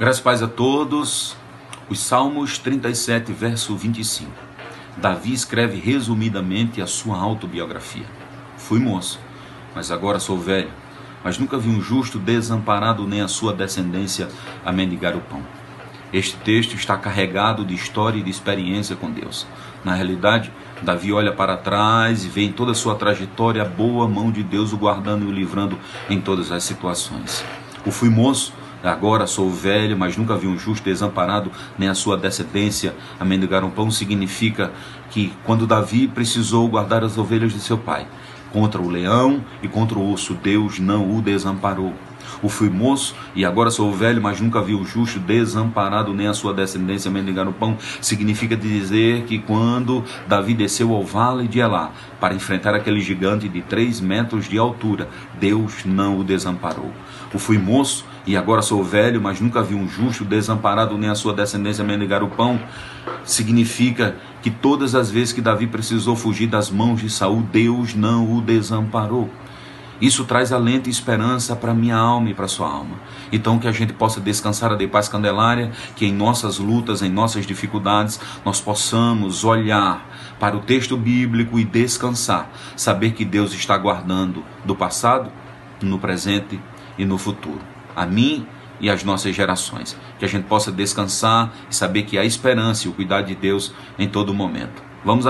Graças paz a todos. Os Salmos 37, verso 25. Davi escreve resumidamente a sua autobiografia. Fui moço, mas agora sou velho, mas nunca vi um justo desamparado nem a sua descendência a mendigar o pão. Este texto está carregado de história e de experiência com Deus. Na realidade, Davi olha para trás e vê em toda a sua trajetória a boa mão de Deus o guardando e o livrando em todas as situações. O fui moço Agora sou velho, mas nunca vi um justo desamparado, nem a sua descendência a mendigar um pão. Significa que quando Davi precisou guardar as ovelhas de seu pai contra o leão e contra o urso, Deus não o desamparou. O fui moço e agora sou velho, mas nunca vi o justo desamparado, nem a sua descendência mendigar no pão. Significa dizer que quando Davi desceu ao vale de Elá para enfrentar aquele gigante de três metros de altura, Deus não o desamparou. O fui moço e agora sou velho, mas nunca vi um justo desamparado, nem a sua descendência mendigar o pão. Significa que todas as vezes que Davi precisou fugir das mãos de Saul, Deus não o desamparou. Isso traz alento e esperança para minha alma e para sua alma. Então que a gente possa descansar a de paz candelária, que em nossas lutas, em nossas dificuldades, nós possamos olhar para o texto bíblico e descansar, saber que Deus está guardando do passado, no presente e no futuro. A mim e às nossas gerações. Que a gente possa descansar e saber que há esperança e o cuidado de Deus em todo momento. Vamos